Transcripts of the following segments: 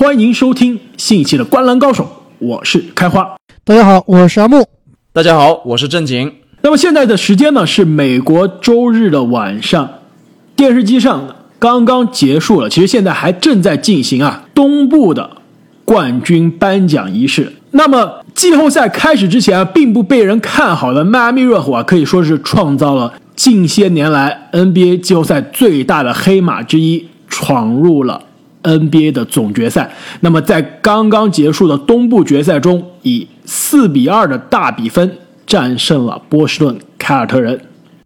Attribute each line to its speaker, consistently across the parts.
Speaker 1: 欢迎收听新一期的《观澜高手》，我是开花。
Speaker 2: 大家好，我是阿木。
Speaker 3: 大家好，我是正经。
Speaker 1: 那么现在的时间呢是美国周日的晚上，电视机上刚刚结束了，其实现在还正在进行啊，东部的冠军颁奖仪式。那么季后赛开始之前啊，并不被人看好的迈阿密热火啊，可以说是创造了近些年来 NBA 季后赛最大的黑马之一，闯入了 NBA 的总决赛。那么在刚刚结束的东部决赛中，以四比二的大比分战胜了波士顿凯尔特人。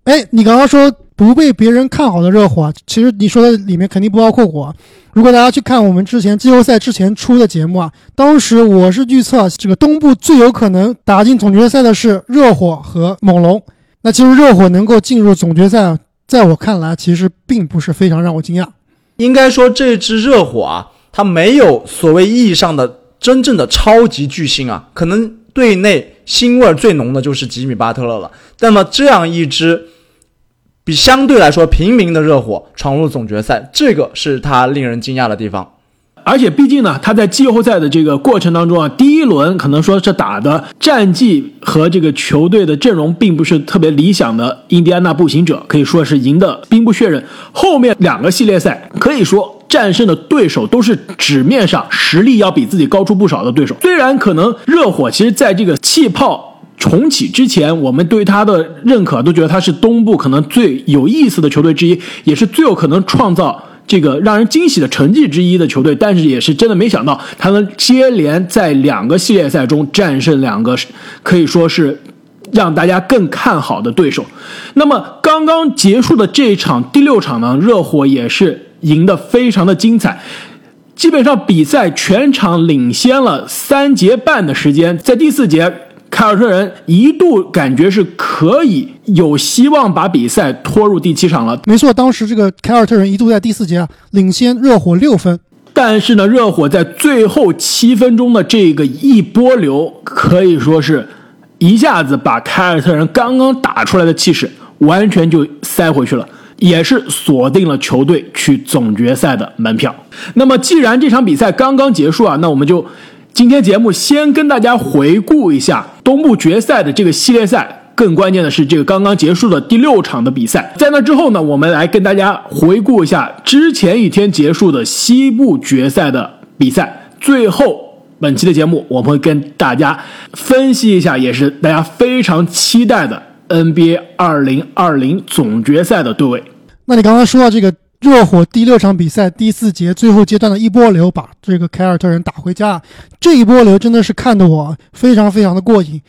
Speaker 2: 哎，你刚刚说不被别人看好的热火，其实你说的里面肯定不包括我。如果大家去看我们之前季后赛之前出的节目啊，当时我是预测这个东部最有可能打进总决赛的是热火和猛龙。那其实热火能够进入总决赛，在我看来其实并不是非常让我惊讶。
Speaker 3: 应该说这支热火啊，它没有所谓意义上的真正的超级巨星啊，可能队内腥味最浓的就是吉米巴特勒了。那么这样一支。比相对来说平民的热火闯入总决赛，这个是他令人惊讶的地方。
Speaker 1: 而且毕竟呢，他在季后赛的这个过程当中啊，第一轮可能说是打的战绩和这个球队的阵容并不是特别理想的印第安纳步行者，可以说是赢得兵不血刃。后面两个系列赛可以说战胜的对手都是纸面上实力要比自己高出不少的对手。虽然可能热火其实在这个气泡。重启之前，我们对他的认可都觉得他是东部可能最有意思的球队之一，也是最有可能创造这个让人惊喜的成绩之一的球队。但是也是真的没想到，他能接连在两个系列赛中战胜两个可以说是让大家更看好的对手。那么刚刚结束的这一场第六场呢，热火也是赢得非常的精彩，基本上比赛全场领先了三节半的时间，在第四节。凯尔特人一度感觉是可以有希望把比赛拖入第七场了。
Speaker 2: 没错，当时这个凯尔特人一度在第四节啊领先热火六分，
Speaker 1: 但是呢，热火在最后七分钟的这个一波流，可以说是一下子把凯尔特人刚刚打出来的气势完全就塞回去了，也是锁定了球队去总决赛的门票。那么，既然这场比赛刚刚结束啊，那我们就。今天节目先跟大家回顾一下东部决赛的这个系列赛，更关键的是这个刚刚结束的第六场的比赛。在那之后呢，我们来跟大家回顾一下之前一天结束的西部决赛的比赛。最后，本期的节目我们会跟大家分析一下，也是大家非常期待的 NBA 二零二零总决赛的对位。
Speaker 2: 那你刚刚说到这个。热火第六场比赛第四节最后阶段的一波流，把这个凯尔特人打回家。这一波流真的是看得我非常非常的过瘾，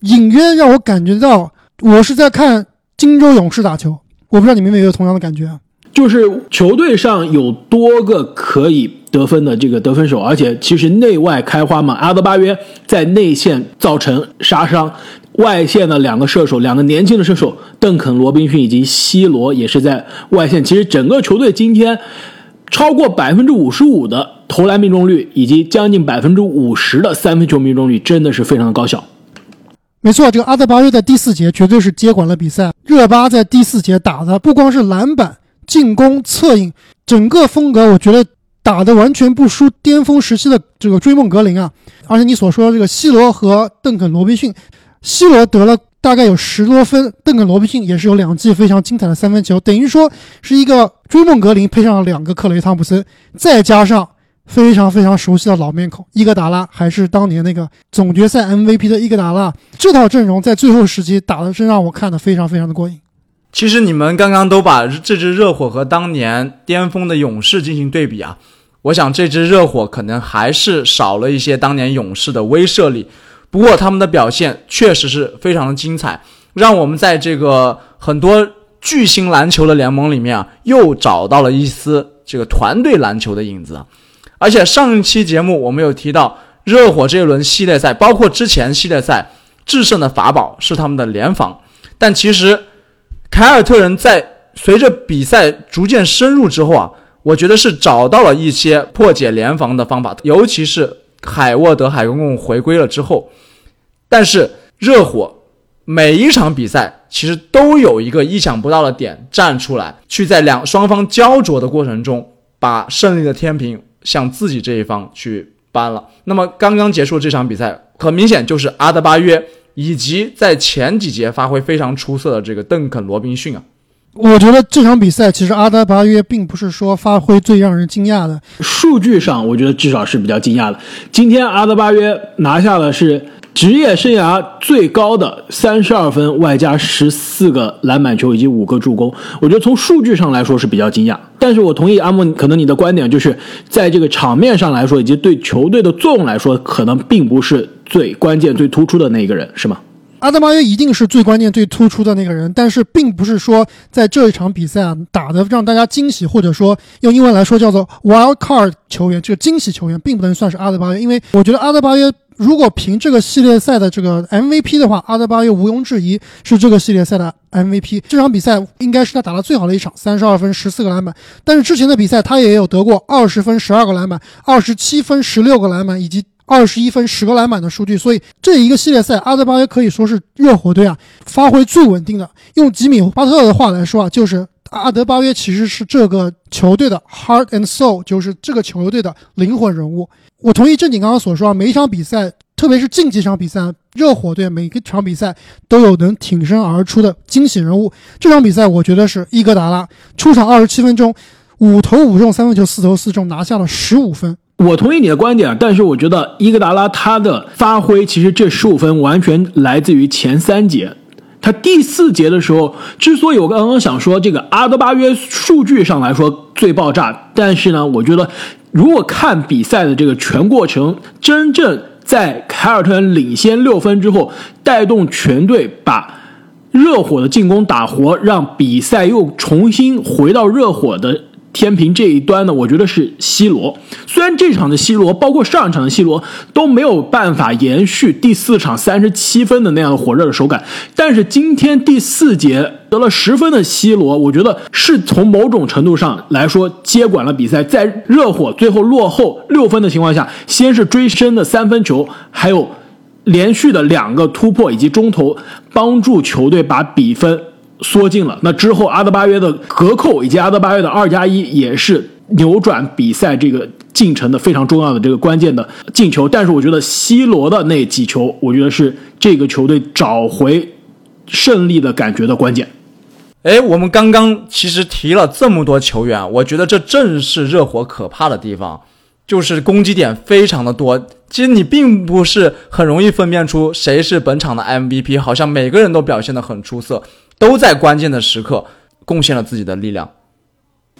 Speaker 2: 隐约让我感觉到我是在看金州勇士打球。我不知道你们有没有同样的感觉啊？
Speaker 1: 就是球队上有多个可以得分的这个得分手，而且其实内外开花嘛。阿德巴约在内线造成杀伤。外线的两个射手，两个年轻的射手，邓肯·罗宾逊以及西罗也是在外线。其实整个球队今天超过百分之五十五的投篮命中率，以及将近百分之五十的三分球命中率，真的是非常的高效。
Speaker 2: 没错，这个阿德巴约在第四节绝对是接管了比赛。热巴在第四节打的不光是篮板、进攻、策应，整个风格我觉得打的完全不输巅峰时期的这个追梦格林啊。而且你所说的这个西罗和邓肯·罗宾逊。西罗得了大概有十多分，邓肯·罗宾逊也是有两记非常精彩的三分球，等于说是一个追梦格林配上了两个克雷·汤普森，再加上非常非常熟悉的老面孔伊戈达拉，还是当年那个总决赛 MVP 的伊戈达拉，这套阵容在最后时期打的真让我看的非常非常的过瘾。
Speaker 3: 其实你们刚刚都把这支热火和当年巅峰的勇士进行对比啊，我想这支热火可能还是少了一些当年勇士的威慑力。不过他们的表现确实是非常的精彩，让我们在这个很多巨星篮球的联盟里面啊，又找到了一丝这个团队篮球的影子。而且上一期节目我们有提到，热火这一轮系列赛，包括之前系列赛制胜的法宝是他们的联防。但其实凯尔特人在随着比赛逐渐深入之后啊，我觉得是找到了一些破解联防的方法，尤其是。海沃德、海公公回归了之后，但是热火每一场比赛其实都有一个意想不到的点站出来，去在两双方焦灼的过程中把胜利的天平向自己这一方去搬了。那么刚刚结束这场比赛，很明显就是阿德巴约以及在前几节发挥非常出色的这个邓肯·罗宾逊啊。
Speaker 2: 我觉得这场比赛其实阿德巴约并不是说发挥最让人惊讶的，
Speaker 1: 数据上我觉得至少是比较惊讶的。今天阿德巴约拿下的是职业生涯最高的三十二分，外加十四个篮板球以及五个助攻。我觉得从数据上来说是比较惊讶，但是我同意阿木可能你的观点，就是在这个场面上来说，以及对球队的作用来说，可能并不是最关键、最突出的那一个人，是吗？
Speaker 2: 阿德巴约一定是最关键、最突出的那个人，但是并不是说在这一场比赛啊打的让大家惊喜，或者说用英文来说叫做 wild card 球员，这个惊喜球员并不能算是阿德巴约，因为我觉得阿德巴约如果凭这个系列赛的这个 MVP 的话，阿德巴约毋庸置疑是这个系列赛的 MVP。这场比赛应该是他打的最好的一场，三十二分、十四个篮板。但是之前的比赛他也有得过二十分、十二个篮板、二十七分、十六个篮板以及。二十一分十个篮板的数据，所以这一个系列赛，阿德巴约可以说是热火队啊发挥最稳定的。用吉米巴特的话来说啊，就是阿德巴约其实是这个球队的 heart and soul，就是这个球队的灵魂人物。我同意正经刚刚所说啊，每一场比赛，特别是近几场比赛，热火队每一场比赛都有能挺身而出的惊喜人物。这场比赛我觉得是伊戈达拉出场二十七分钟，五投五中，三分球四投四中，拿下了十五分。
Speaker 1: 我同意你的观点，但是我觉得伊戈达拉他的发挥，其实这十五分完全来自于前三节。他第四节的时候，之所以我刚刚想说这个阿德巴约数据上来说最爆炸，但是呢，我觉得如果看比赛的这个全过程，真正在凯尔特人领先六分之后，带动全队把热火的进攻打活，让比赛又重新回到热火的。天平这一端呢，我觉得是 C 罗。虽然这场的 C 罗，包括上一场的 C 罗都没有办法延续第四场三十七分的那样的火热的手感，但是今天第四节得了十分的 C 罗，我觉得是从某种程度上来说接管了比赛。在热火最后落后六分的情况下，先是追身的三分球，还有连续的两个突破以及中投，帮助球队把比分。缩进了那之后，阿德巴约的隔扣以及阿德巴约的二加一也是扭转比赛这个进程的非常重要的这个关键的进球。但是我觉得 C 罗的那几球，我觉得是这个球队找回胜利的感觉的关键。
Speaker 3: 哎，我们刚刚其实提了这么多球员，我觉得这正是热火可怕的地方，就是攻击点非常的多。其实你并不是很容易分辨出谁是本场的 MVP，好像每个人都表现得很出色。都在关键的时刻贡献了自己的力量，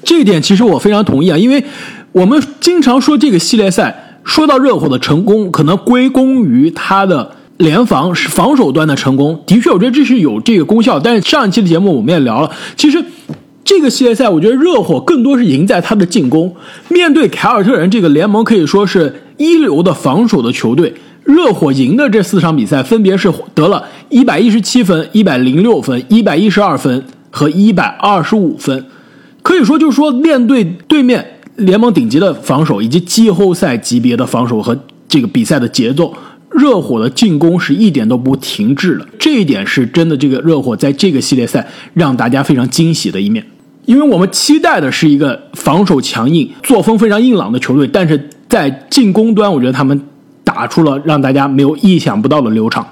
Speaker 1: 这一点其实我非常同意啊，因为我们经常说这个系列赛，说到热火的成功，可能归功于他的联防是防守端的成功，的确，我觉得这是有这个功效。但是上一期的节目我们也聊了，其实这个系列赛，我觉得热火更多是赢在他的进攻，面对凯尔特人这个联盟可以说是一流的防守的球队。热火赢的这四场比赛，分别是得了一百一十七分、一百零六分、一百一十二分和一百二十五分。可以说，就是说，面对对面联盟顶级的防守以及季后赛级别的防守和这个比赛的节奏，热火的进攻是一点都不停滞的。这一点是真的，这个热火在这个系列赛让大家非常惊喜的一面。因为我们期待的是一个防守强硬、作风非常硬朗的球队，但是在进攻端，我觉得他们。打出了让大家没有意想不到的流畅。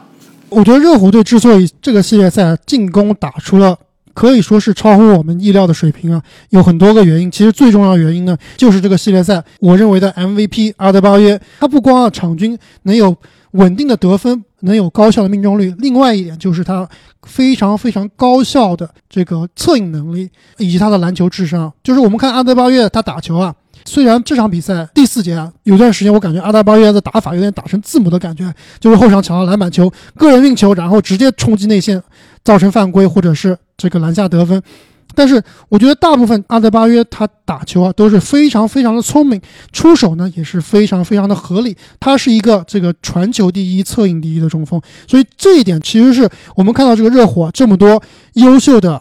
Speaker 2: 我觉得热火队之所以这个系列赛进攻打出了可以说是超乎我们意料的水平啊，有很多个原因。其实最重要的原因呢，就是这个系列赛我认为的 MVP 阿德巴约，他不光啊场均能有稳定的得分，能有高效的命中率，另外一点就是他非常非常高效的这个策应能力以及他的篮球智商。就是我们看阿德巴约他打球啊。虽然这场比赛第四节啊，有段时间我感觉阿达巴约的打法有点打成字母的感觉，就是后场抢到篮板球，个人运球，然后直接冲击内线，造成犯规或者是这个篮下得分。但是我觉得大部分阿德巴约他打球啊都是非常非常的聪明，出手呢也是非常非常的合理。他是一个这个传球第一、策应第一的中锋，所以这一点其实是我们看到这个热火这么多优秀的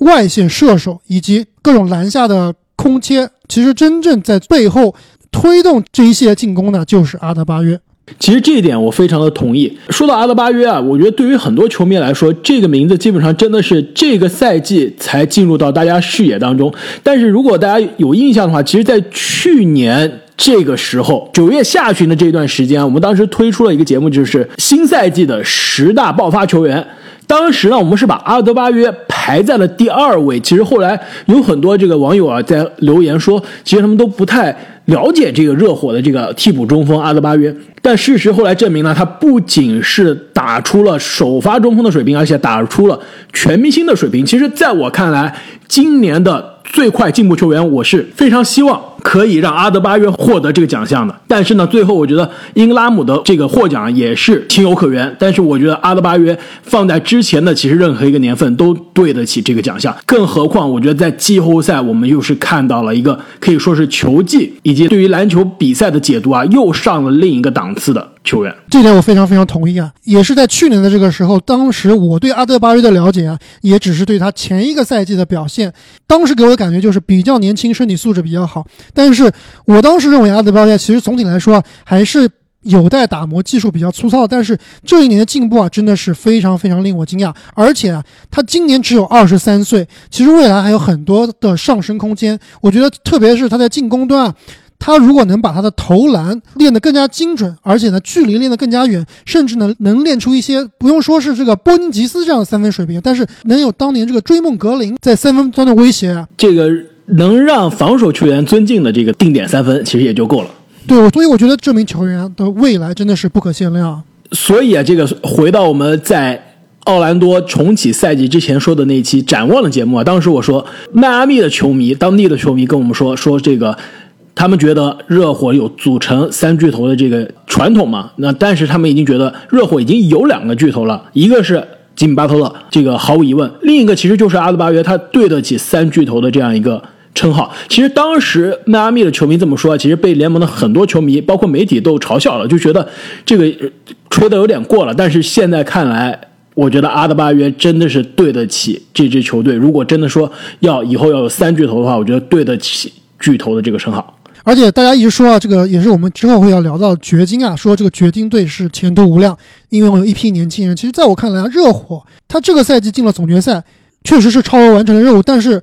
Speaker 2: 外线射手以及各种篮下的。空切，其实真正在背后推动这一系列进攻的，就是阿德巴约。
Speaker 1: 其实这一点我非常的同意。说到阿德巴约啊，我觉得对于很多球迷来说，这个名字基本上真的是这个赛季才进入到大家视野当中。但是如果大家有印象的话，其实，在去年这个时候，九月下旬的这段时间，我们当时推出了一个节目，就是新赛季的十大爆发球员。当时呢，我们是把阿德巴约排在了第二位。其实后来有很多这个网友啊在留言说，其实他们都不太了解这个热火的这个替补中锋阿德巴约。但事实后来证明呢，他不仅是打出了首发中锋的水平，而且打出了全明星的水平。其实，在我看来，今年的。最快进步球员，我是非常希望可以让阿德巴约获得这个奖项的。但是呢，最后我觉得英格拉姆的这个获奖也是情有可原。但是我觉得阿德巴约放在之前的其实任何一个年份都对得起这个奖项。更何况，我觉得在季后赛，我们又是看到了一个可以说是球技以及对于篮球比赛的解读啊，又上了另一个档次的。球员，
Speaker 2: 这点我非常非常同意啊！也是在去年的这个时候，当时我对阿德巴约的了解啊，也只是对他前一个赛季的表现。当时给我的感觉就是比较年轻，身体素质比较好。但是我当时认为阿德巴约其实总体来说啊，还是有待打磨，技术比较粗糙。但是这一年的进步啊，真的是非常非常令我惊讶。而且啊，他今年只有二十三岁，其实未来还有很多的上升空间。我觉得，特别是他在进攻端啊。他如果能把他的投篮练得更加精准，而且呢距离练得更加远，甚至呢能练出一些不用说是这个波尼吉斯这样的三分水平，但是能有当年这个追梦格林在三分端的威胁啊，
Speaker 1: 这个能让防守球员尊敬的这个定点三分，其实也就够了。
Speaker 2: 对，所以我觉得这名球员的未来真的是不可限量。
Speaker 1: 所以啊，这个回到我们在奥兰多重启赛季之前说的那期展望的节目啊，当时我说迈阿密的球迷，当地的球迷跟我们说说这个。他们觉得热火有组成三巨头的这个传统嘛？那但是他们已经觉得热火已经有两个巨头了，一个是吉米巴特勒，这个毫无疑问；另一个其实就是阿德巴约，他对得起三巨头的这样一个称号。其实当时迈阿密的球迷这么说，其实被联盟的很多球迷，包括媒体都嘲笑了，就觉得这个吹的有点过了。但是现在看来，我觉得阿德巴约真的是对得起这支球队。如果真的说要以后要有三巨头的话，我觉得对得起巨头的这个称号。
Speaker 2: 而且大家一直说啊，这个也是我们之后会要聊到掘金啊，说这个掘金队是前途无量，因为我有一批年轻人。其实，在我看来啊，热火他这个赛季进了总决赛，确实是超额完成了任务，但是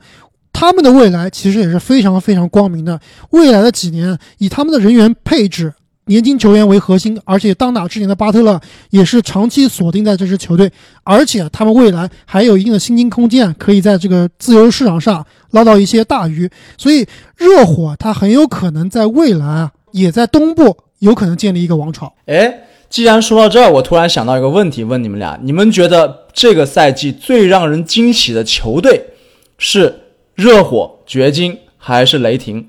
Speaker 2: 他们的未来其实也是非常非常光明的。未来的几年，以他们的人员配置。年轻球员为核心，而且当打之年的巴特勒也是长期锁定在这支球队，而且他们未来还有一定的薪金空间，可以在这个自由市场上捞到一些大鱼。所以，热火他很有可能在未来啊，也在东部有可能建立一个王朝。
Speaker 3: 哎，既然说到这儿，我突然想到一个问题，问你们俩：你们觉得这个赛季最让人惊喜的球队是热火、掘金还是雷霆？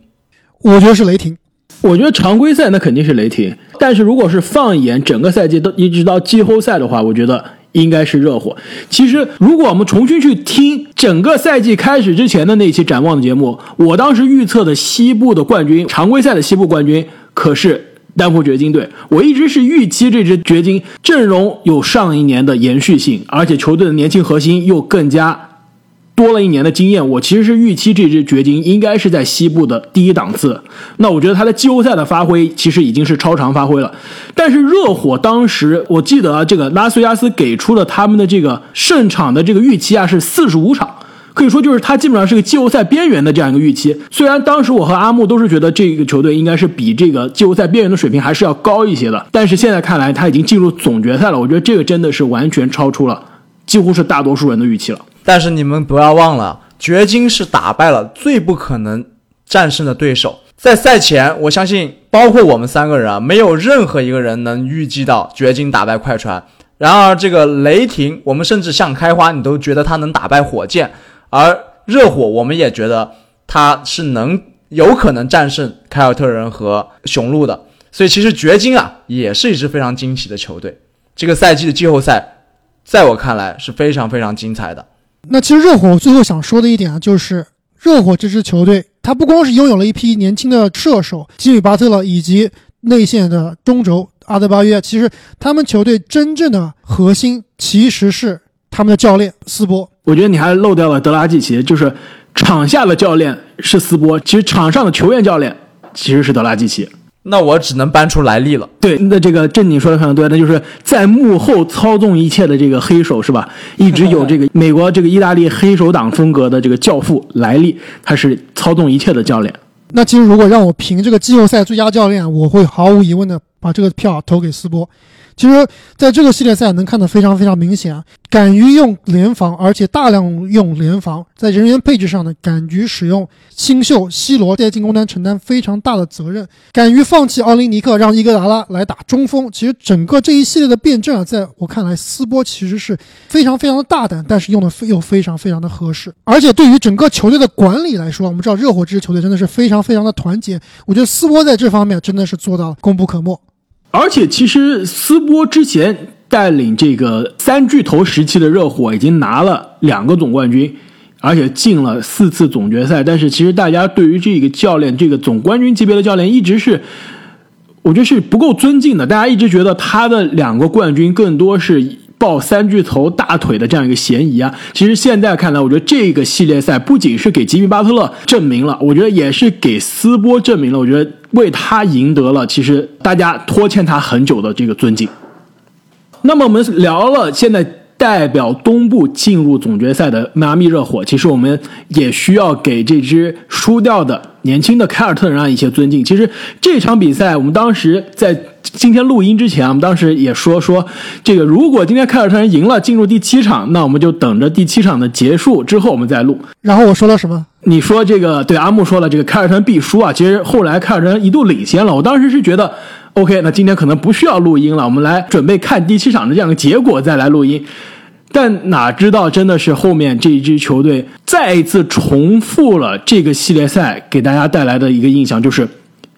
Speaker 2: 我觉得是雷霆。
Speaker 1: 我觉得常规赛那肯定是雷霆，但是如果是放眼整个赛季都一直到季后赛的话，我觉得应该是热火。其实如果我们重新去听整个赛季开始之前的那期展望的节目，我当时预测的西部的冠军，常规赛的西部冠军可是丹佛掘金队。我一直是预期这支掘金阵容有上一年的延续性，而且球队的年轻核心又更加。多了一年的经验，我其实是预期这支掘金应该是在西部的第一档次。那我觉得他的季后赛的发挥其实已经是超常发挥了。但是热火当时我记得，这个拉斯维加斯给出了他们的这个胜场的这个预期啊是四十五场，可以说就是他基本上是个季后赛边缘的这样一个预期。虽然当时我和阿木都是觉得这个球队应该是比这个季后赛边缘的水平还是要高一些的，但是现在看来他已经进入总决赛了，我觉得这个真的是完全超出了几乎是大多数人的预期了。
Speaker 3: 但是你们不要忘了，掘金是打败了最不可能战胜的对手。在赛前，我相信包括我们三个人啊，没有任何一个人能预计到掘金打败快船。然而，这个雷霆，我们甚至像开花，你都觉得他能打败火箭；而热火，我们也觉得他是能有可能战胜凯尔特人和雄鹿的。所以，其实掘金啊，也是一支非常惊喜的球队。这个赛季的季后赛，在我看来是非常非常精彩的。
Speaker 2: 那其实热火最后想说的一点啊，就是热火这支球队，它不光是拥有了一批年轻的射手吉米巴特勒以及内线的中轴阿德巴约，其实他们球队真正的核心其实是他们的教练斯波。
Speaker 1: 我觉得你还漏掉了德拉季奇，就是场下的教练是斯波，其实场上的球员教练其实是德拉季奇。
Speaker 3: 那我只能搬出来历了。
Speaker 1: 对，那这个正经说的非常对，那就是在幕后操纵一切的这个黑手是吧？一直有这个 美国这个意大利黑手党风格的这个教父莱利，他是操纵一切的教练。
Speaker 2: 那其实如果让我评这个季后赛最佳教练，我会毫无疑问的把这个票投给斯波。其实，在这个系列赛能看得非常非常明显啊，敢于用联防，而且大量用联防，在人员配置上呢，敢于使用新秀 C 罗在进攻端承担非常大的责任，敢于放弃奥林尼克，让伊戈达拉来打中锋。其实整个这一系列的辩证啊，在我看来，斯波其实是非常非常的大胆，但是用的又非常非常的合适。而且对于整个球队的管理来说，我们知道热火这支球队真的是非常非常的团结，我觉得斯波在这方面真的是做到功不可没。
Speaker 1: 而且，其实斯波之前带领这个三巨头时期的热火已经拿了两个总冠军，而且进了四次总决赛。但是，其实大家对于这个教练，这个总冠军级别的教练，一直是我觉得是不够尊敬的。大家一直觉得他的两个冠军更多是。抱三巨头大腿的这样一个嫌疑啊，其实现在看来，我觉得这个系列赛不仅是给吉米巴特勒证明了，我觉得也是给斯波证明了，我觉得为他赢得了其实大家拖欠他很久的这个尊敬。那么我们聊了现在代表东部进入总决赛的迈阿密热火，其实我们也需要给这支输掉的年轻的凯尔特人啊一些尊敬。其实这场比赛，我们当时在。今天录音之前，我们当时也说说，这个如果今天凯尔特人赢了，进入第七场，那我们就等着第七场的结束之后我们再录。
Speaker 2: 然后我说了什么？
Speaker 1: 你说这个对阿木说了，这个凯尔特人必输啊。其实后来凯尔特人一度领先了，我当时是觉得，OK，那今天可能不需要录音了，我们来准备看第七场的这样的结果再来录音。但哪知道真的是后面这一支球队再一次重复了这个系列赛给大家带来的一个印象，就是。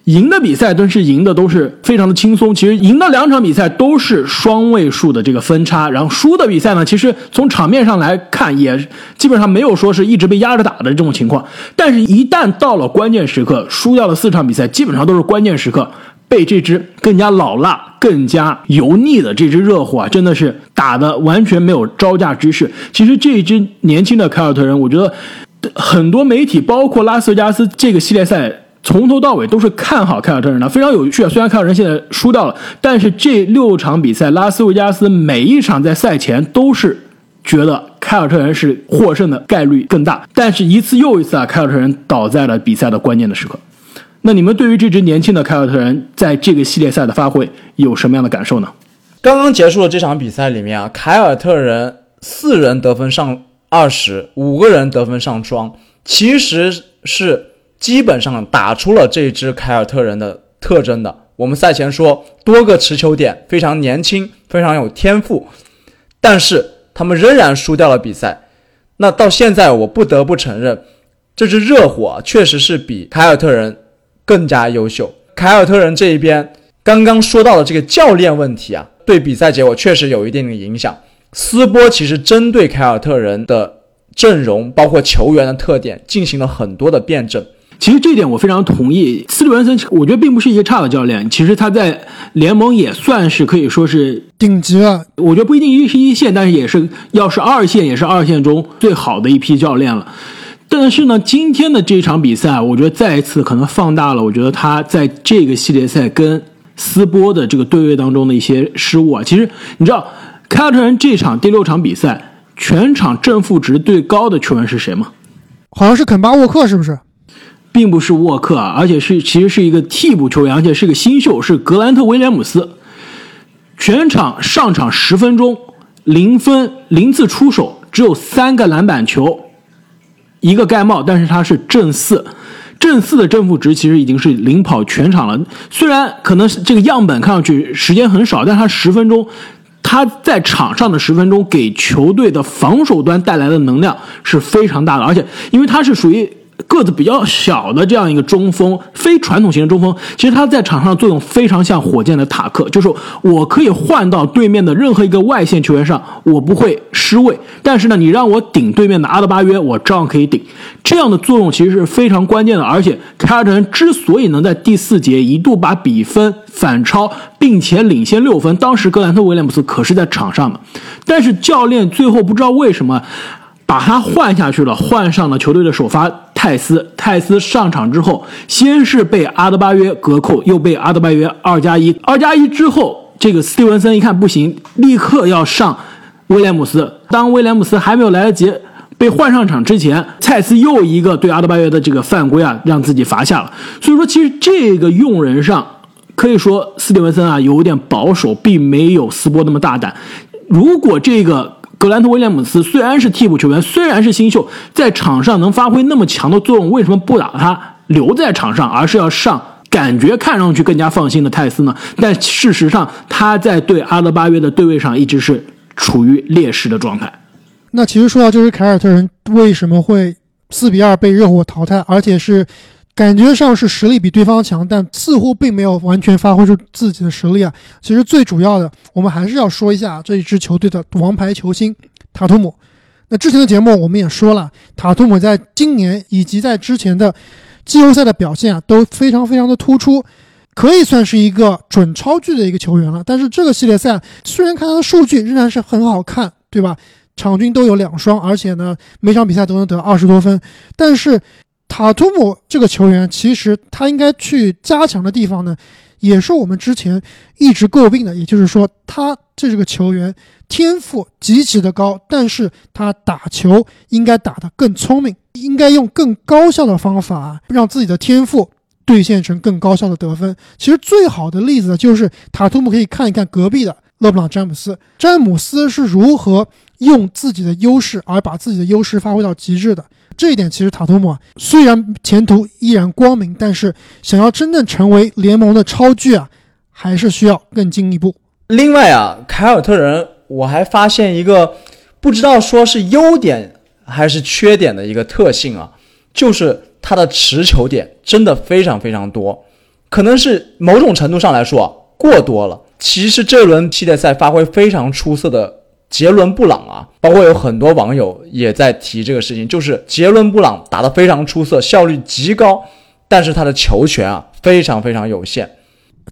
Speaker 1: 赢的比赛都是赢的，都是非常的轻松。其实赢的两场比赛都是双位数的这个分差，然后输的比赛呢，其实从场面上来看，也基本上没有说是一直被压着打的这种情况。但是，一旦到了关键时刻，输掉了四场比赛，基本上都是关键时刻被这支更加老辣、更加油腻的这支热火啊，真的是打的完全没有招架之势。其实这一支年轻的凯尔特人，我觉得很多媒体，包括拉斯维加斯这个系列赛。从头到尾都是看好凯尔特人的，非常有趣啊！虽然凯尔特人现在输掉了，但是这六场比赛，拉斯维加斯每一场在赛前都是觉得凯尔特人是获胜的概率更大，但是一次又一次啊，凯尔特人倒在了比赛的关键的时刻。那你们对于这支年轻的凯尔特人在这个系列赛的发挥有什么样的感受呢？
Speaker 3: 刚刚结束的这场比赛里面啊，凯尔特人四人得分上二十五个人得分上双，其实是。基本上打出了这支凯尔特人的特征的。我们赛前说多个持球点，非常年轻，非常有天赋，但是他们仍然输掉了比赛。那到现在，我不得不承认，这支热火确实是比凯尔特人更加优秀。凯尔特人这一边刚刚说到的这个教练问题啊，对比赛结果确实有一定的影响。斯波其实针对凯尔特人的阵容，包括球员的特点，进行了很多的辩证。
Speaker 1: 其实这点我非常同意，斯蒂文森，我觉得并不是一个差的教练。其实他在联盟也算是可以说是
Speaker 2: 顶级了。
Speaker 1: 我觉得不一定一是一线，但是也是要是二线，也是二线中最好的一批教练了。但是呢，今天的这场比赛，我觉得再一次可能放大了，我觉得他在这个系列赛跟斯波的这个对位当中的一些失误啊。其实你知道，凯尔特人这场第六场比赛，全场正负值最高的球员是谁吗？
Speaker 2: 好像是肯巴沃克，是不是？
Speaker 1: 并不是沃克啊，而且是其实是一个替补球员，而且是个新秀，是格兰特威廉姆斯。全场上场十分钟，零分零次出手，只有三个篮板球，一个盖帽，但是他是正四，正四的正负值其实已经是领跑全场了。虽然可能这个样本看上去时间很少，但他十分钟他在场上的十分钟给球队的防守端带来的能量是非常大的，而且因为他是属于。个子比较小的这样一个中锋，非传统型的中锋，其实他在场上作用非常像火箭的塔克，就是我可以换到对面的任何一个外线球员上，我不会失位。但是呢，你让我顶对面的阿德巴约，我照样可以顶。这样的作用其实是非常关键的。而且凯尔特人之所以能在第四节一度把比分反超，并且领先六分，当时格兰特威廉姆斯可是在场上的，但是教练最后不知道为什么。把他换下去了，换上了球队的首发泰斯。泰斯上场之后，先是被阿德巴约隔扣，又被阿德巴约二加一。二加一之后，这个斯蒂文森一看不行，立刻要上威廉姆斯。当威廉姆斯还没有来得及被换上场之前，蔡司又一个对阿德巴约的这个犯规啊，让自己罚下了。所以说，其实这个用人上可以说斯蒂文森啊有点保守，并没有斯波那么大胆。如果这个格兰特威廉姆斯虽然是替补球员，虽然是新秀，在场上能发挥那么强的作用，为什么不打他留在场上，而是要上？感觉看上去更加放心的泰斯呢？但事实上，他在对阿德巴约的对位上一直是处于劣势的状态。
Speaker 2: 那其实说到就是凯尔特人为什么会四比二被热火淘汰，而且是感觉上是实力比对方强，但似乎并没有完全发挥出自己的实力啊。其实最主要的，我们还是要说一下这一支球队的王牌球星塔图姆。那之前的节目我们也说了，塔图姆在今年以及在之前的。季后赛的表现啊都非常非常的突出，可以算是一个准超巨的一个球员了。但是这个系列赛虽然看他的数据仍然是很好看，对吧？场均都有两双，而且呢每场比赛都能得二十多分。但是塔图姆这个球员其实他应该去加强的地方呢，也是我们之前一直诟病的，也就是说他这个球员天赋极其的高，但是他打球应该打得更聪明。应该用更高效的方法，让自己的天赋兑现成更高效的得分。其实最好的例子就是塔图姆，可以看一看隔壁的勒布朗詹姆斯，詹姆斯是如何用自己的优势而把自己的优势发挥到极致的。这一点其实塔图姆啊，虽然前途依然光明，但是想要真正成为联盟的超巨啊，还是需要更进一步。
Speaker 3: 另外啊，凯尔特人我还发现一个不知道说是优点。还是缺点的一个特性啊，就是他的持球点真的非常非常多，可能是某种程度上来说啊过多了。其实这轮系列赛发挥非常出色的杰伦布朗啊，包括有很多网友也在提这个事情，就是杰伦布朗打得非常出色，效率极高，但是他的球权啊非常非常有限。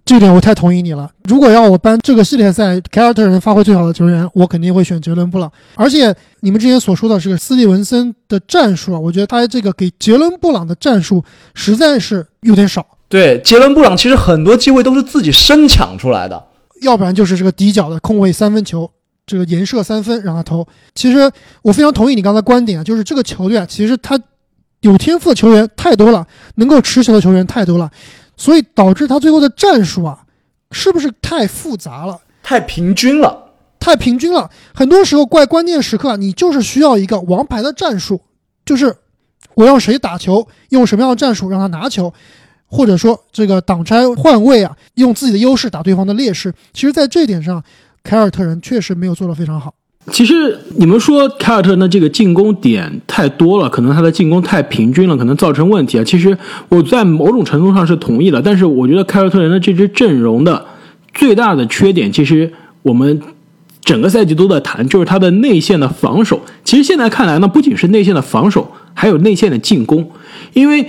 Speaker 2: 这点我太同意你了。如果要我颁这个系列赛凯尔特人发挥最好的球员，我肯定会选杰伦布朗。而且你们之前所说的这个斯蒂文森的战术啊，我觉得他这个给杰伦布朗的战术实在是有点少。
Speaker 3: 对，杰伦布朗其实很多机会都是自己生抢出来的，
Speaker 2: 要不然就是这个底角的空位三分球，这个延射三分让他投。其实我非常同意你刚才观点啊，就是这个球队啊，其实他有天赋的球员太多了，能够持球的球员太多了。所以导致他最后的战术啊，是不是太复杂了？
Speaker 3: 太平均了，
Speaker 2: 太平均了。很多时候，怪关键时刻，你就是需要一个王牌的战术，就是我让谁打球，用什么样的战术让他拿球，或者说这个挡拆换位啊，用自己的优势打对方的劣势。其实，在这一点上，凯尔特人确实没有做得非常好。
Speaker 1: 其实你们说凯尔特人的这个进攻点太多了，可能他的进攻太平均了，可能造成问题啊。其实我在某种程度上是同意的，但是我觉得凯尔特人的这支阵容的最大的缺点，其实我们整个赛季都在谈，就是他的内线的防守。其实现在看来呢，不仅是内线的防守，还有内线的进攻，因为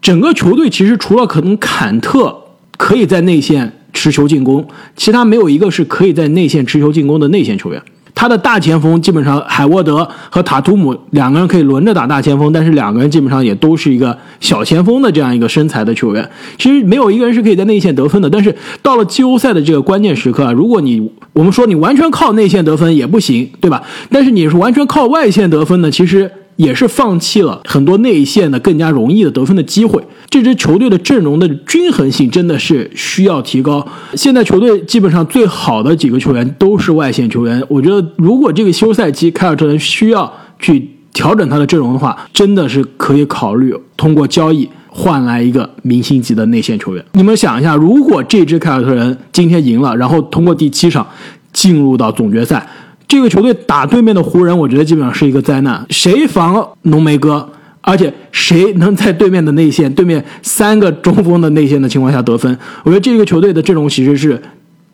Speaker 1: 整个球队其实除了可能坎特可以在内线持球进攻，其他没有一个是可以在内线持球进攻的内线球员。他的大前锋基本上海沃德和塔图姆两个人可以轮着打大前锋，但是两个人基本上也都是一个小前锋的这样一个身材的球员。其实没有一个人是可以在内线得分的。但是到了季后赛的这个关键时刻啊，如果你我们说你完全靠内线得分也不行，对吧？但是你是完全靠外线得分呢，其实。也是放弃了很多内线的更加容易的得分的机会。这支球队的阵容的均衡性真的是需要提高。现在球队基本上最好的几个球员都是外线球员。我觉得如果这个休赛期凯尔特人需要去调整他的阵容的话，真的是可以考虑通过交易换来一个明星级的内线球员。你们想一下，如果这支凯尔特人今天赢了，然后通过第七场进入到总决赛。这个球队打对面的湖人，我觉得基本上是一个灾难。谁防浓眉哥，而且谁能在对面的内线、对面三个中锋的内线的情况下得分？我觉得这个球队的阵容其实是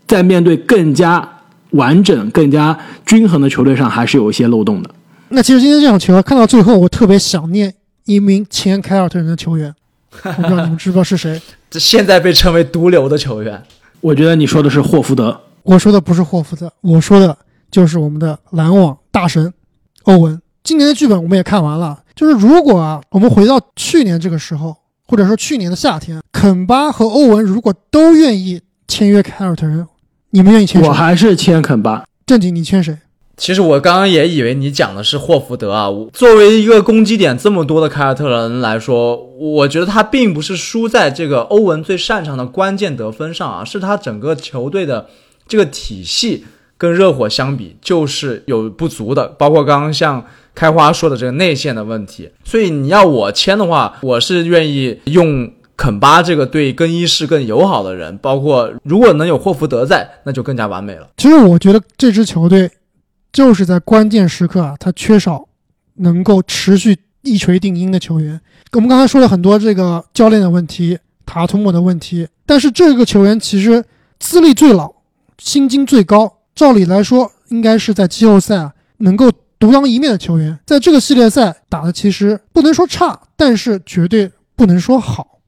Speaker 1: 在面对更加完整、更加均衡的球队上，还是有一些漏洞的。
Speaker 2: 那其实今天这场球看到最后，我特别想念一名前凯尔特人的球员，我不知道你们知不知道是谁？
Speaker 3: 这现在被称为毒瘤的球员，
Speaker 1: 我觉得你说的是霍福德。
Speaker 2: 我说的不是霍福德，我说的。就是我们的篮网大神欧文，今年的剧本我们也看完了。就是如果啊，我们回到去年这个时候，或者说去年的夏天，肯巴和欧文如果都愿意签约凯尔特人，你们愿意签谁？
Speaker 1: 我还是签肯巴。
Speaker 2: 正经，你签谁？
Speaker 3: 其实我刚刚也以为你讲的是霍福德啊。我作为一个攻击点这么多的凯尔特人来说，我觉得他并不是输在这个欧文最擅长的关键得分上啊，是他整个球队的这个体系跟热火相比就是有不足的，包括刚刚像开花说的这个内线的问题。所以你要我签的话，我是愿意用肯巴这个对更衣室更友好的人，包括如果能有霍福德在，那就更加完美了。
Speaker 2: 其实我觉得这支球队。就是在关键时刻啊，他缺少能够持续一锤定音的球员。我们刚才说了很多这个教练的问题、塔图姆的问题，但是这个球员其实资历最老、薪金最高，照理来说应该是在季后赛啊能够独当一面的球员。在这个系列赛打的其实不能说差，但是绝对不能说好。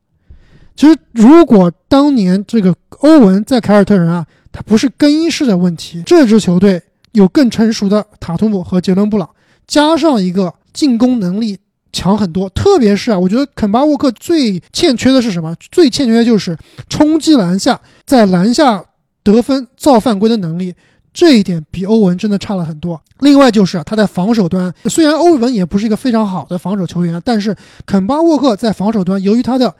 Speaker 2: 其实如果当年这个欧文在凯尔特人啊，他不是更衣室的问题，这支球队。有更成熟的塔图姆和杰伦布朗，加上一个进攻能力强很多。特别是啊，我觉得肯巴沃克最欠缺的是什么？最欠缺的就是冲击篮下，在篮下得分造犯规的能力。这一点比欧文真的差了很多。另外就是他在防守端，虽然欧文也不是一个非常好的防守球员，但是肯巴沃克在防守端，由于他的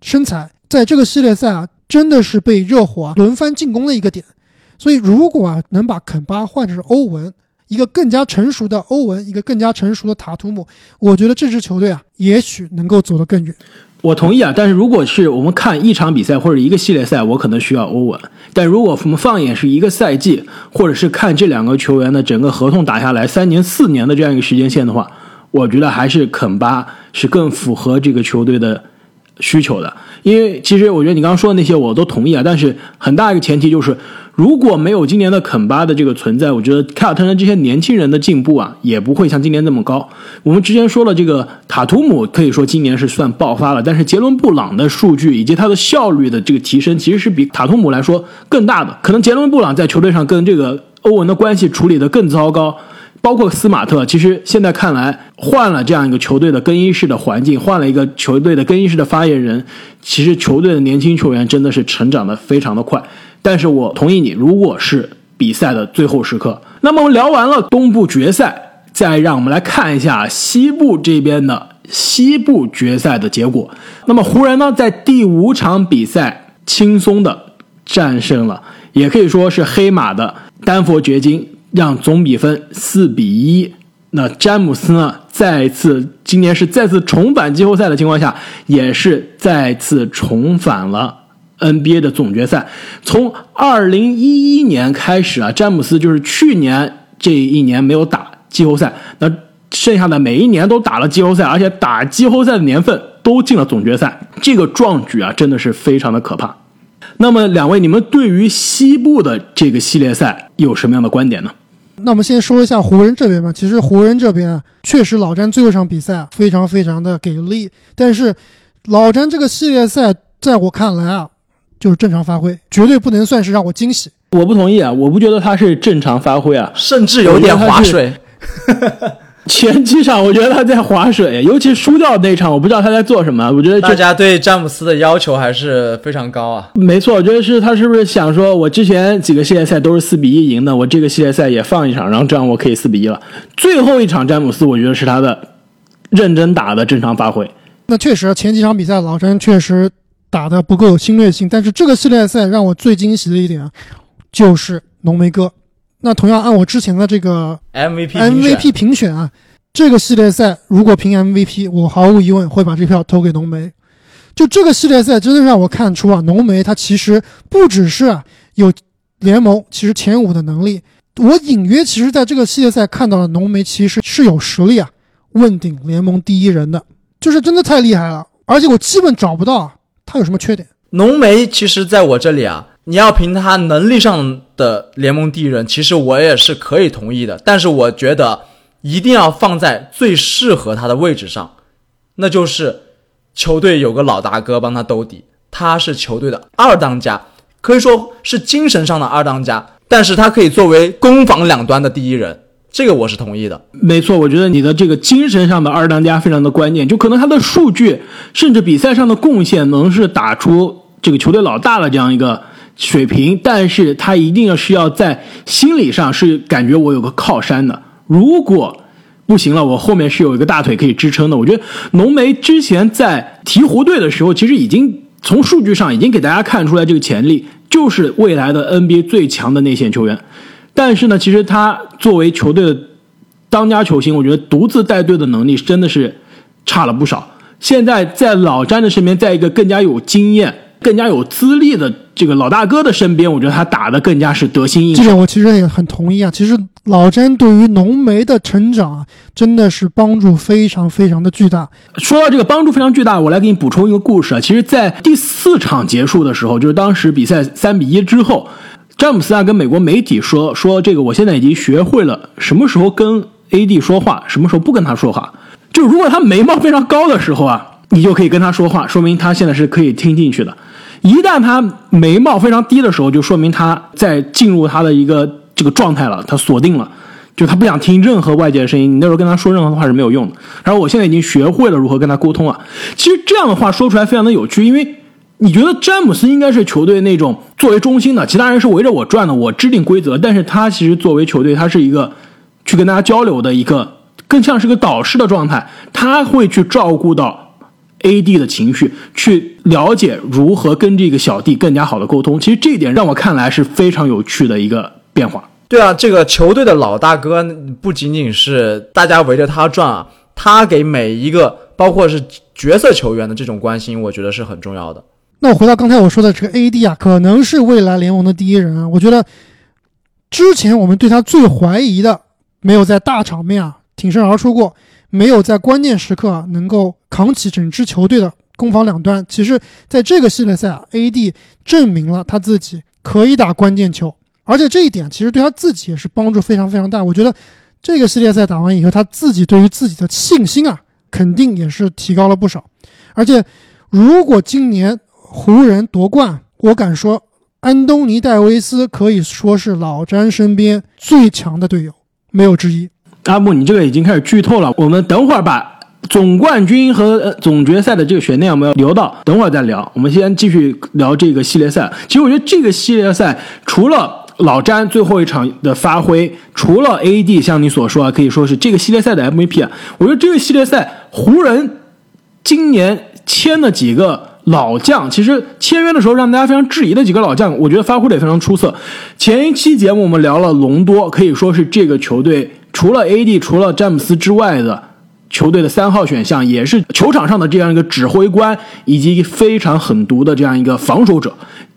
Speaker 2: 身材，在这个系列赛啊，真的是被热火轮番进攻的一个点。所以，如果啊能把肯巴换成欧文，一个更加成熟的欧文，一个更加成熟的塔图姆，我觉得这支球队啊，也许能够走得更远。
Speaker 1: 我同意啊，但是如果是我们看一场比赛或者一个系列赛，我可能需要欧文；但如果我们放眼是一个赛季，或者是看这两个球员的整个合同打下来三年、四年的这样一个时间线的话，我觉得还是肯巴是更符合这个球队的需求的。因为其实我觉得你刚刚说的那些我都同意啊，但是很大一个前提就是。如果没有今年的肯巴的这个存在，我觉得凯尔特人这些年轻人的进步啊，也不会像今年那么高。我们之前说了，这个塔图姆可以说今年是算爆发了，但是杰伦布朗的数据以及他的效率的这个提升，其实是比塔图姆来说更大的。可能杰伦布朗在球队上跟这个欧文的关系处理的更糟糕，包括斯马特。其实现在看来，换了这样一个球队的更衣室的环境，换了一个球队的更衣室的发言人，其实球队的年轻球员真的是成长的非常的快。但是我同意你，如果是比赛的最后时刻，那么我们聊完了东部决赛，再让我们来看一下西部这边的西部决赛的结果。那么湖人呢，在第五场比赛轻松的战胜了，也可以说是黑马的丹佛掘金，让总比分四比一。那詹姆斯呢，再次今年是再次重返季后赛的情况下，也是再次重返了。NBA 的总决赛，从二零一一年开始啊，詹姆斯就是去年这一年没有打季后赛，那剩下的每一年都打了季后赛，而且打季后赛的年份都进了总决赛，这个壮举啊，真的是非常的可怕。那么两位，你们对于西部的这个系列赛有什么样的观点呢？
Speaker 2: 那我们先说一下湖人这边吧。其实湖人这边啊，确实老詹最后一场比赛非常非常的给力，但是老詹这个系列赛在我看来啊。就是正常发挥，绝对不能算是让我惊喜。
Speaker 1: 我不同意啊，我不觉得他是正常发挥啊，
Speaker 3: 甚至有点划水。
Speaker 1: 前几场我觉得他在划水，尤其输掉那场，我不知道他在做什么。我觉得
Speaker 3: 大家对詹姆斯的要求还是非常高啊。
Speaker 1: 没错，我觉得是他是不是想说，我之前几个系列赛都是四比一赢的，我这个系列赛也放一场，然后这样我可以四比一了。最后一场詹姆斯，我觉得是他的认真打的正常发挥。
Speaker 2: 那确实，前几场比赛老詹确实。打的不够有侵略性，但是这个系列赛让我最惊喜的一点啊，就是浓眉哥。那同样按我之前的这个
Speaker 3: MVP
Speaker 2: MVP 评选啊，这个系列赛如果评 MVP，我毫无疑问会把这票投给浓眉。就这个系列赛真的让我看出啊，浓眉他其实不只是有联盟其实前五的能力，我隐约其实在这个系列赛看到了浓眉其实是有实力啊，问鼎联盟第一人的，就是真的太厉害了，而且我基本找不到。他有什么缺点？
Speaker 3: 浓眉其实在我这里啊，你要凭他能力上的联盟第一人，其实我也是可以同意的。但是我觉得一定要放在最适合他的位置上，那就是球队有个老大哥帮他兜底，他是球队的二当家，可以说是精神上的二当家，但是他可以作为攻防两端的第一人。这个我是同意的，
Speaker 1: 没错，我觉得你的这个精神上的二当家非常的关键，就可能他的数据甚至比赛上的贡献能是打出这个球队老大的这样一个水平，但是他一定是要在心理上是感觉我有个靠山的。如果不行了，我后面是有一个大腿可以支撑的。我觉得浓眉之前在鹈鹕队的时候，其实已经从数据上已经给大家看出来这个潜力，就是未来的 NBA 最强的内线球员。但是呢，其实他作为球队的当家球星，我觉得独自带队的能力真的是差了不少。现在在老詹的身边，在一个更加有经验、更加有资历的这个老大哥的身边，我觉得他打的更加是得心应手。
Speaker 2: 这点我其实也很同意啊。其实老詹对于浓眉的成长啊，真的是帮助非常非常的巨大。
Speaker 1: 说到这个帮助非常巨大，我来给你补充一个故事啊。其实，在第四场结束的时候，就是当时比赛三比一之后。詹姆斯啊，跟美国媒体说说这个，我现在已经学会了什么时候跟 AD 说话，什么时候不跟他说话。就如果他眉毛非常高的时候啊，你就可以跟他说话，说明他现在是可以听进去的。一旦他眉毛非常低的时候，就说明他在进入他的一个这个状态了，他锁定了，就他不想听任何外界的声音。你那时候跟他说任何的话是没有用的。然后我现在已经学会了如何跟他沟通啊。其实这样的话说出来非常的有趣，因为。你觉得詹姆斯应该是球队那种作为中心的，其他人是围着我转的，我制定规则。但是他其实作为球队，他是一个去跟大家交流的一个，更像是个导师的状态。他会去照顾到 AD 的情绪，去了解如何跟这个小弟更加好的沟通。其实这一点让我看来是非常有趣的一个变化。
Speaker 3: 对啊，这个球队的老大哥不仅仅是大家围着他转啊，他给每一个包括是角色球员的这种关心，我觉得是很重要的。
Speaker 2: 那我回到刚才我说的这个 AD 啊，可能是未来联盟的第一人啊。我觉得之前我们对他最怀疑的，没有在大场面啊挺身而出过，没有在关键时刻啊能够扛起整支球队的攻防两端。其实，在这个系列赛啊，AD 证明了他自己可以打关键球，而且这一点其实对他自己也是帮助非常非常大。我觉得这个系列赛打完以后，他自己对于自己的信心啊，肯定也是提高了不少。而且，如果今年，湖人夺冠，我敢说，安东尼·戴维斯可以说是老詹身边最强的队友，没有之一。
Speaker 1: 阿木，你这个已经开始剧透了。我们等会儿把总冠军和总决赛的这个悬念我们要留到等会儿再聊。我们先继续聊这个系列赛。其实我觉得这个系列赛除了老詹最后一场的发挥，除了 AD 像你所说啊，可以说是这个系列赛的 MVP 啊。我觉得这个系列赛湖人今年签了几个。老将其实签约的时候让大家非常质疑的几个老将，我觉得发挥的也非常出色。前一期节目我们聊了隆多，可以说是这个球队除了 AD、除了詹姆斯之外的球队的三号选项，也是球场上的这样一个指挥官以及非常狠毒的这样一个防守者。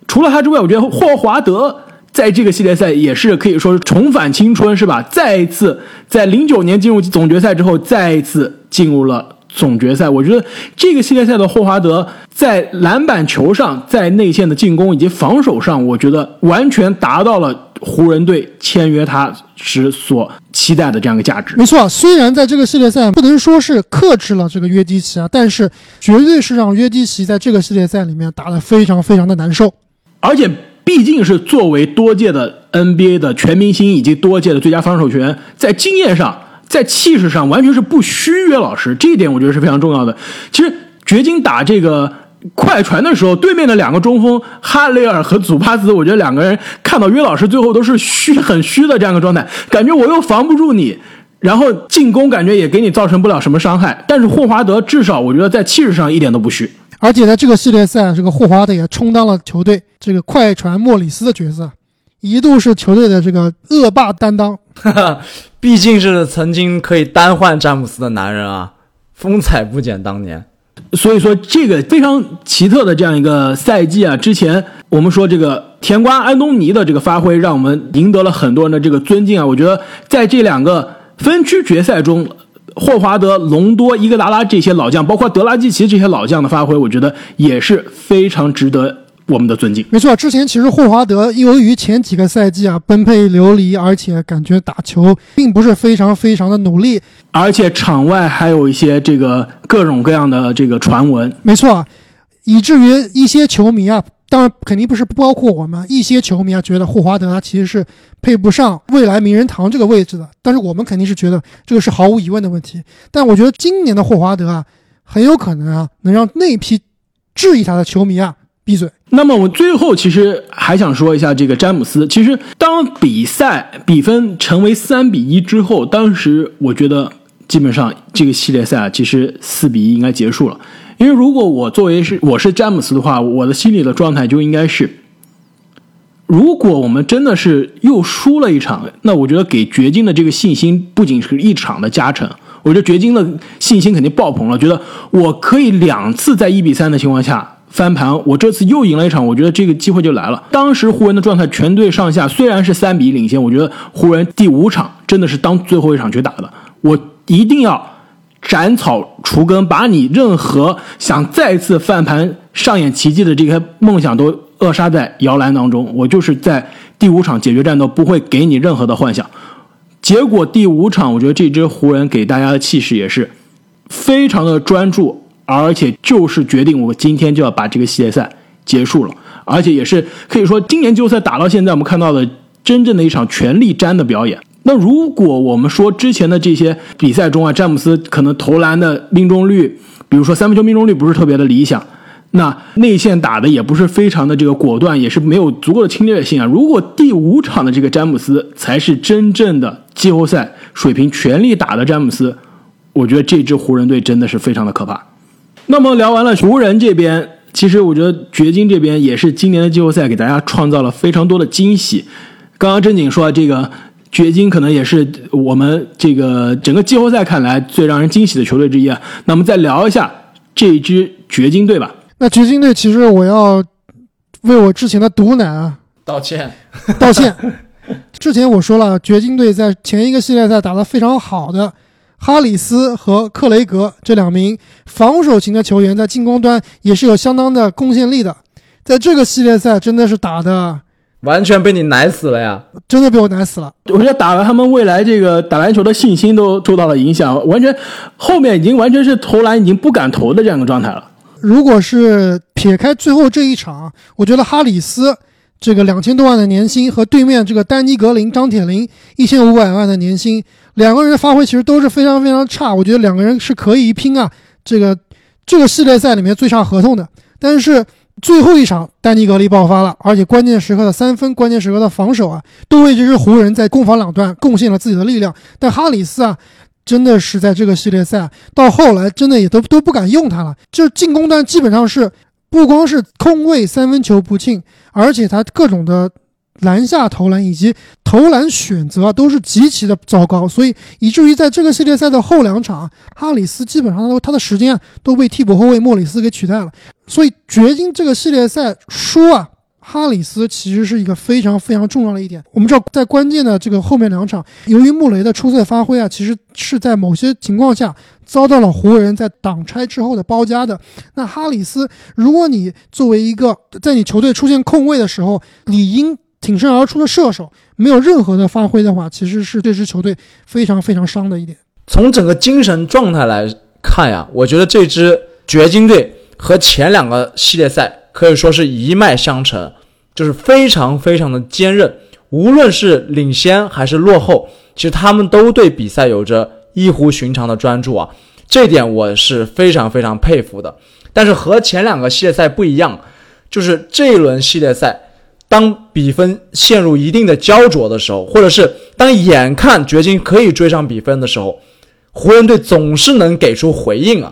Speaker 1: 除了他之外，我觉得霍华德在这个系列赛也是可以说是重返青春，是吧？再一次在零九年进入总决赛之后，再一次进入了。总决赛，我觉得这个系列赛的霍华德在篮板球上，在内线的进攻以及防守上，我觉得完全达到了湖人队签约他时所期待的这样一个价值。
Speaker 2: 没错，虽然在这个系列赛不能说是克制了这个约基奇啊，但是绝对是让约基奇在这个系列赛里面打得非常非常的难受。
Speaker 1: 而且毕竟是作为多届的 NBA 的全明星以及多届的最佳防守球员，在经验上。在气势上完全是不虚约老师，这一点我觉得是非常重要的。其实掘金打这个快船的时候，对面的两个中锋哈雷尔和祖巴兹，我觉得两个人看到约老师最后都是虚很虚的这样一个状态，感觉我又防不住你，然后进攻感觉也给你造成不了什么伤害。但是霍华德至少我觉得在气势上一点都不虚，
Speaker 2: 而且在这个系列赛，这个霍华德也充当了球队这个快船莫里斯的角色。一度是球队的这个恶霸担当，
Speaker 3: 毕竟是曾经可以单换詹姆斯的男人啊，风采不减当年。
Speaker 1: 所以说，这个非常奇特的这样一个赛季啊，之前我们说这个甜瓜安东尼的这个发挥，让我们赢得了很多人的这个尊敬啊。我觉得在这两个分区决赛中，霍华德、隆多、伊戈达拉这些老将，包括德拉季奇这些老将的发挥，我觉得也是非常值得。我们的尊敬，
Speaker 2: 没错。之前其实霍华德由于前几个赛季啊奔配流离，而且感觉打球并不是非常非常的努力，
Speaker 1: 而且场外还有一些这个各种各样的这个传闻，
Speaker 2: 没错，以至于一些球迷啊，当然肯定不是不包括我们，一些球迷啊觉得霍华德他其实是配不上未来名人堂这个位置的，但是我们肯定是觉得这个是毫无疑问的问题。但我觉得今年的霍华德啊，很有可能啊能让那批质疑他的球迷啊。闭嘴！
Speaker 1: 那么我最后其实还想说一下这个詹姆斯。其实当比赛比分成为三比一之后，当时我觉得基本上这个系列赛啊，其实四比一应该结束了。因为如果我作为是我是詹姆斯的话，我的心里的状态就应该是，如果我们真的是又输了一场，那我觉得给掘金的这个信心不仅是一场的加成，我觉得掘金的信心肯定爆棚了，觉得我可以两次在一比三的情况下。翻盘，我这次又赢了一场，我觉得这个机会就来了。当时湖人的状态，全队上下虽然是三比一领先，我觉得湖人第五场真的是当最后一场去打的。我一定要斩草除根，把你任何想再次翻盘、上演奇迹的这些梦想都扼杀在摇篮当中。我就是在第五场解决战斗，不会给你任何的幻想。结果第五场，我觉得这支湖人给大家的气势也是非常的专注。而且就是决定我今天就要把这个系列赛结束了，而且也是可以说今年季后赛打到现在，我们看到的真正的一场全力战的表演。那如果我们说之前的这些比赛中啊，詹姆斯可能投篮的命中率，比如说三分球命中率不是特别的理想，那内线打的也不是非常的这个果断，也是没有足够的侵略性啊。如果第五场的这个詹姆斯才是真正的季后赛水平全力打的詹姆斯，我觉得这支湖人队真的是非常的可怕。那么聊完了湖人这边，其实我觉得掘金这边也是今年的季后赛给大家创造了非常多的惊喜。刚刚正经说这个掘金可能也是我们这个整个季后赛看来最让人惊喜的球队之一啊。那我们再聊一下这支掘金队吧。
Speaker 2: 那掘金队其实我要为我之前的毒奶啊
Speaker 3: 道歉，
Speaker 2: 道歉。之前我说了，掘金队在前一个系列赛打得非常好的。哈里斯和克雷格这两名防守型的球员在进攻端也是有相当的贡献力的，在这个系列赛真的是打的
Speaker 3: 完全被你奶死了呀！
Speaker 2: 真的被我奶死了。
Speaker 1: 我觉得打了他们未来这个打篮球的信心都受到了影响，完全后面已经完全是投篮已经不敢投的这样一个状态了。
Speaker 2: 如果是撇开最后这一场，我觉得哈里斯这个两千多万的年薪和对面这个丹尼格林、张铁林一千五百万的年薪。两个人发挥其实都是非常非常差，我觉得两个人是可以一拼啊。这个这个系列赛里面最差合同的，但是最后一场丹尼格林爆发了，而且关键时刻的三分、关键时刻的防守啊，都为这支湖人在攻防两端贡献了自己的力量。但哈里斯啊，真的是在这个系列赛到后来，真的也都都不敢用他了，就进攻端基本上是不光是空位三分球不进，而且他各种的。篮下投篮以及投篮选择都是极其的糟糕，所以以至于在这个系列赛的后两场，哈里斯基本上都他的时间都被替补后卫莫里斯给取代了。所以掘金这个系列赛输啊，哈里斯其实是一个非常非常重要的一点。我们知道，在关键的这个后面两场，由于穆雷的出色发挥啊，其实是在某些情况下遭到了湖人在挡拆之后的包夹的。那哈里斯，如果你作为一个在你球队出现空位的时候，理应挺身而出的射手没有任何的发挥的话，其实是这支球队非常非常伤的一点。
Speaker 3: 从整个精神状态来看呀，我觉得这支掘金队和前两个系列赛可以说是一脉相承，就是非常非常的坚韧。无论是领先还是落后，其实他们都对比赛有着异乎寻常的专注啊，这点我是非常非常佩服的。但是和前两个系列赛不一样，就是这一轮系列赛。当比分陷入一定的焦灼的时候，或者是当眼看掘金可以追上比分的时候，湖人队总是能给出回应啊。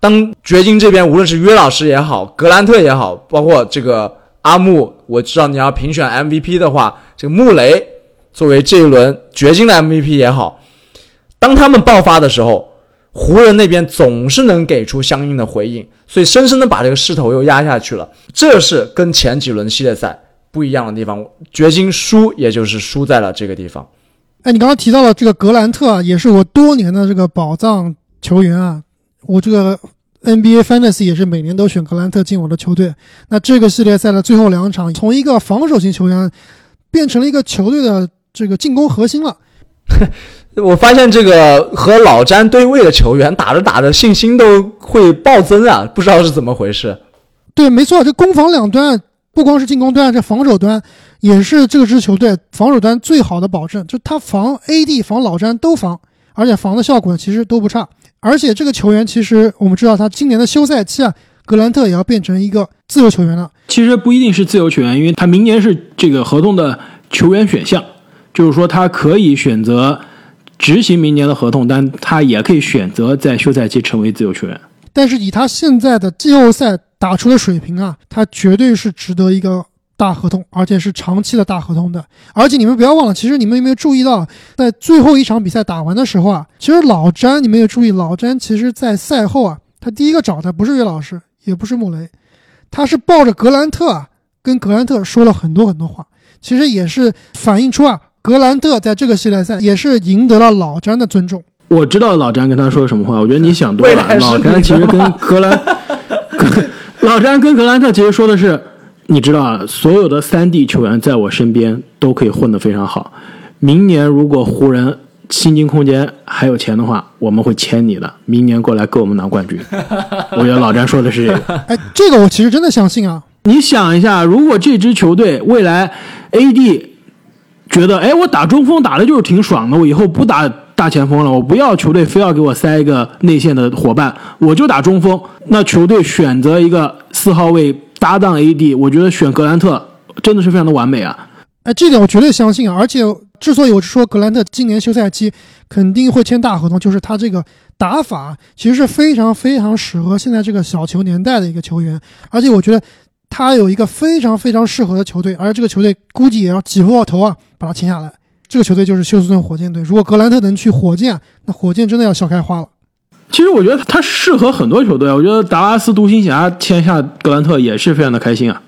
Speaker 3: 当掘金这边无论是约老师也好，格兰特也好，包括这个阿木，我知道你要评选 MVP 的话，这个穆雷作为这一轮掘金的 MVP 也好，当他们爆发的时候，湖人那边总是能给出相应的回应，所以深深的把这个势头又压下去了。这是跟前几轮系列赛。不一样的地方，掘金输，也就是输在了这个地方。
Speaker 2: 哎，你刚刚提到了这个格兰特啊，也是我多年的这个宝藏球员啊。我这个 NBA Fantasy 也是每年都选格兰特进我的球队。那这个系列赛的最后两场，从一个防守型球员变成了一个球队的这个进攻核心了。
Speaker 3: 我发现这个和老詹对位的球员打着打着信心都会暴增啊，不知道是怎么回事。
Speaker 2: 对，没错，这攻防两端。不光是进攻端，这防守端也是这支球队防守端最好的保证。就他防 AD、防老詹都防，而且防的效果其实都不差。而且这个球员其实我们知道，他今年的休赛期啊，格兰特也要变成一个自由球员了。
Speaker 1: 其实不一定是自由球员，因为他明年是这个合同的球员选项，就是说他可以选择执行明年的合同，但他也可以选择在休赛期成为自由球员。
Speaker 2: 但是以他现在的季后赛打出的水平啊，他绝对是值得一个大合同，而且是长期的大合同的。而且你们不要忘了，其实你们有没有注意到，在最后一场比赛打完的时候啊，其实老詹你们有注意，老詹其实在赛后啊，他第一个找的不是岳老师，也不是穆雷，他是抱着格兰特啊，跟格兰特说了很多很多话。其实也是反映出啊，格兰特在这个系列赛也是赢得了老詹的尊重。
Speaker 1: 我知道老詹跟他说什么话，我觉得你想多了。老詹其实跟格兰，老詹跟格兰特其实说的是，你知道啊，所有的三 D 球员在我身边都可以混得非常好。明年如果湖人薪金空间还有钱的话，我们会签你的，明年过来跟我们拿冠军。我觉得老詹说的是这个。
Speaker 2: 哎，这个我其实真的相信啊。
Speaker 1: 你想一下，如果这支球队未来 AD 觉得，哎，我打中锋打的就是挺爽的，我以后不打大前锋了，我不要球队非要给我塞一个内线的伙伴，我就打中锋。那球队选择一个四号位搭档 AD，我觉得选格兰特真的是非常的完美啊。
Speaker 2: 哎，这点我绝对相信啊！而且之所以我说格兰特今年休赛期肯定会签大合同，就是他这个打法其实是非常非常适合现在这个小球年代的一个球员，而且我觉得他有一个非常非常适合的球队，而这个球队估计也要挤破头啊把他签下来。这个球队就是休斯顿火箭队。如果格兰特能去火箭，那火箭真的要笑开花了。
Speaker 1: 其实我觉得他适合很多球队啊，我觉得达拉斯独行侠签下格兰特也是非常的开心啊。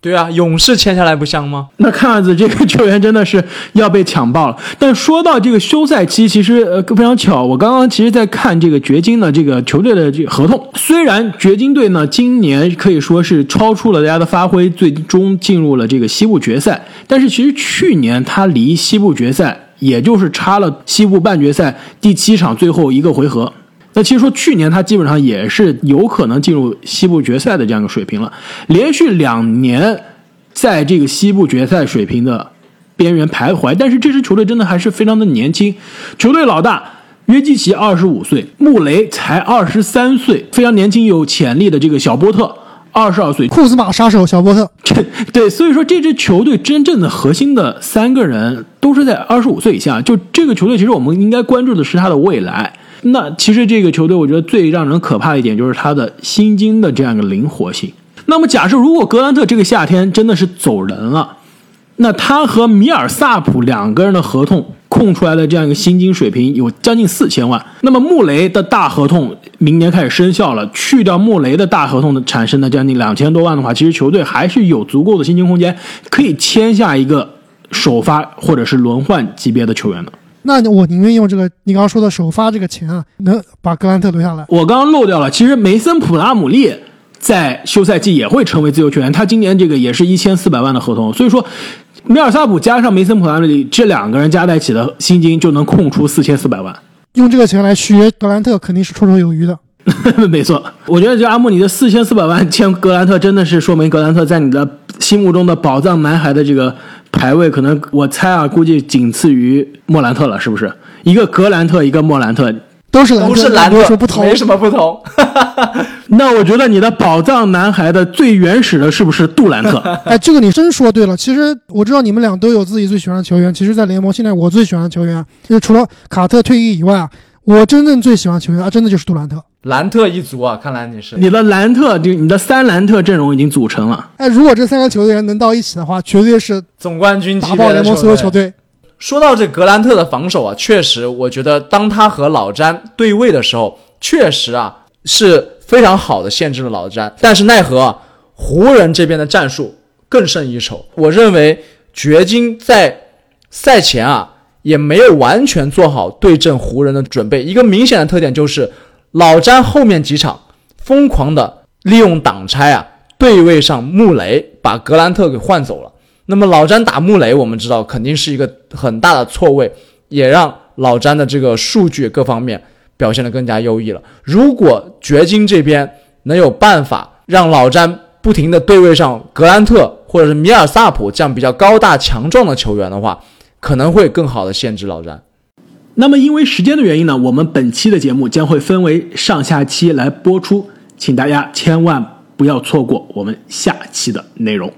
Speaker 3: 对啊，勇士签下来不香吗？
Speaker 1: 那看样子这个球员真的是要被抢爆了。但说到这个休赛期，其实呃非常巧，我刚刚其实在看这个掘金的这个球队的这个合同。虽然掘金队呢今年可以说是超出了大家的发挥，最终进入了这个西部决赛，但是其实去年他离西部决赛也就是差了西部半决赛第七场最后一个回合。那其实说去年他基本上也是有可能进入西部决赛的这样一个水平了，连续两年在这个西部决赛水平的边缘徘徊，但是这支球队真的还是非常的年轻，球队老大约基奇二十五岁，穆雷才二十三岁，非常年轻有潜力的这个小波特二十二岁，
Speaker 2: 库兹马杀手小波特，
Speaker 1: 对，所以说这支球队真正的核心的三个人都是在二十五岁以下，就这个球队其实我们应该关注的是他的未来。那其实这个球队，我觉得最让人可怕一点就是他的薪金的这样一个灵活性。那么假设如果格兰特这个夏天真的是走人了，那他和米尔萨普两个人的合同空出来的这样一个薪金水平有将近四千万。那么穆雷的大合同明年开始生效了，去掉穆雷的大合同的产生的将近两千多万的话，其实球队还是有足够的薪金空间，可以签下一个首发或者是轮换级别的球员的。
Speaker 2: 那我宁愿用这个你刚刚说的首发这个钱啊，能把格兰特留下来。
Speaker 1: 我刚刚漏掉了，其实梅森普拉姆利在休赛季也会成为自由球员，他今年这个也是一千四百万的合同，所以说米尔萨普加上梅森普拉姆利这两个人加在一起的薪金就能空出四千四百万。
Speaker 2: 用这个钱来续约格兰特肯定是绰绰有余的。
Speaker 1: 没错，我觉得就阿木你的四千四百万签格兰特，真的是说明格兰特在你的心目中的宝藏男孩的这个排位，可能我猜啊，估计仅次于莫兰特了，是不是？一个格兰特，一个莫兰特，
Speaker 2: 都是兰特，
Speaker 3: 都是兰特，
Speaker 2: 没有什么不同。
Speaker 3: 没什么不同。
Speaker 1: 那我觉得你的宝藏男孩的最原始的是不是杜兰特？
Speaker 2: 哎，这个你真说对了。其实我知道你们俩都有自己最喜欢的球员。其实，在联盟现在我最喜欢的球员，就是除了卡特退役以外啊，我真正最喜欢球员啊，真的就是杜兰特。
Speaker 3: 兰特一族啊，看来你是
Speaker 1: 你的兰特，就你的三兰特阵容已经组成了。
Speaker 2: 哎，如果这三个球员能到一起的话，绝对是
Speaker 3: 总冠军级
Speaker 2: 打
Speaker 3: 别的
Speaker 2: 爆联盟所有球
Speaker 3: 队。
Speaker 2: 队。
Speaker 3: 说到这格兰特的防守啊，确实，我觉得当他和老詹对位的时候，确实啊是非常好的限制了老詹。但是奈何啊，湖人这边的战术更胜一筹。我认为掘金在赛前啊也没有完全做好对阵湖人的准备。一个明显的特点就是老詹后面几场疯狂的利用挡拆啊对位上穆雷，把格兰特给换走了。那么老詹打穆雷，我们知道肯定是一个很大的错位，也让老詹的这个数据各方面表现得更加优异了。如果掘金这边能有办法让老詹不停的对位上格兰特或者是米尔萨普这样比较高大强壮的球员的话，可能会更好的限制老詹。
Speaker 1: 那么因为时间的原因呢，我们本期的节目将会分为上下期来播出，请大家千万不要错过我们下期的内容。